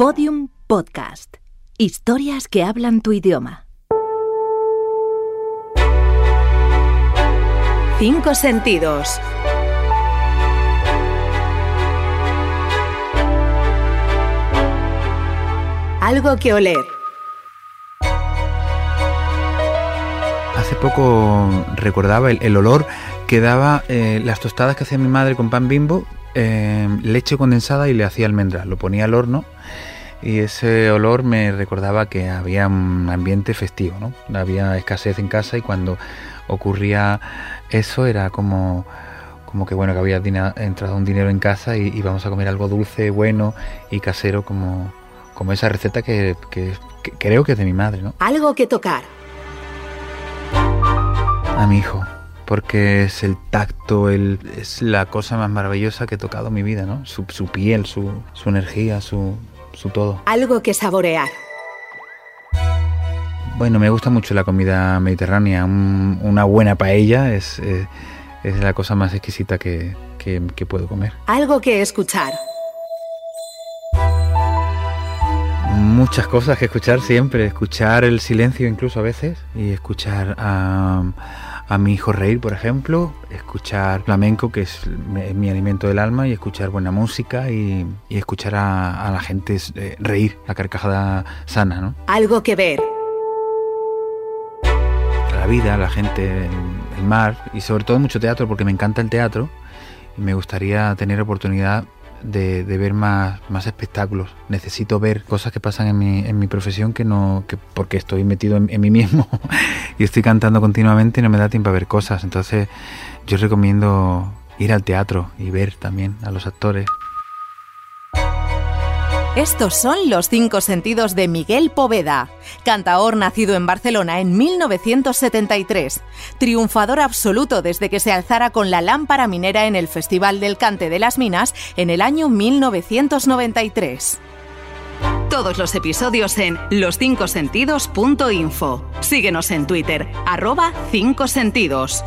Podium Podcast. Historias que hablan tu idioma. Cinco sentidos. Algo que oler. Hace poco recordaba el, olor que daba eh, las tostadas que hacía mi madre con pan bimbo, eh, leche condensada y le hacía almendras. Lo ponía al horno y ese olor me recordaba que había un ambiente festivo, ¿no? Había escasez en casa y cuando ocurría eso era como como que bueno que había entrado un dinero en casa y íbamos a comer algo dulce, bueno y casero como, como esa receta que, creo que es de mi madre, ¿no? Algo que tocar. A mi hijo, porque es el tacto, el, es la cosa más maravillosa que he tocado en mi vida, ¿no? Su, piel, su, su energía, su, su todo. Algo que saborear. Bueno, me gusta mucho la comida mediterránea. una buena paella es, eh, es, la cosa más exquisita que, que, puedo comer. Algo que escuchar. Muchas cosas que escuchar siempre. Escuchar el silencio incluso a veces y escuchar a a mi hijo reír, por ejemplo, escuchar flamenco, que es mi alimento del alma, y escuchar buena música y, escuchar a, la gente eh, reír, la carcajada sana, ¿no? Algo que ver. La vida, la gente, el mar y sobre todo mucho teatro, porque me encanta el teatro y me gustaría tener oportunidad de, ver más, más espectáculos. Necesito ver cosas que pasan en mi, en mi profesión que no, que porque estoy metido en, mí mismo y estoy cantando continuamente y no me da tiempo a ver cosas. Entonces yo recomiendo ir al teatro y ver también a los actores. Estos son los cinco sentidos de Miguel Poveda, cantaor nacido en Barcelona en 1973, triunfador absoluto desde que se alzara con la lámpara minera en el Festival del Cante de las Minas en el año 1993. Todos los episodios en loscincosentidos.info. Síguenos en Twitter, arroba 5 sentidos.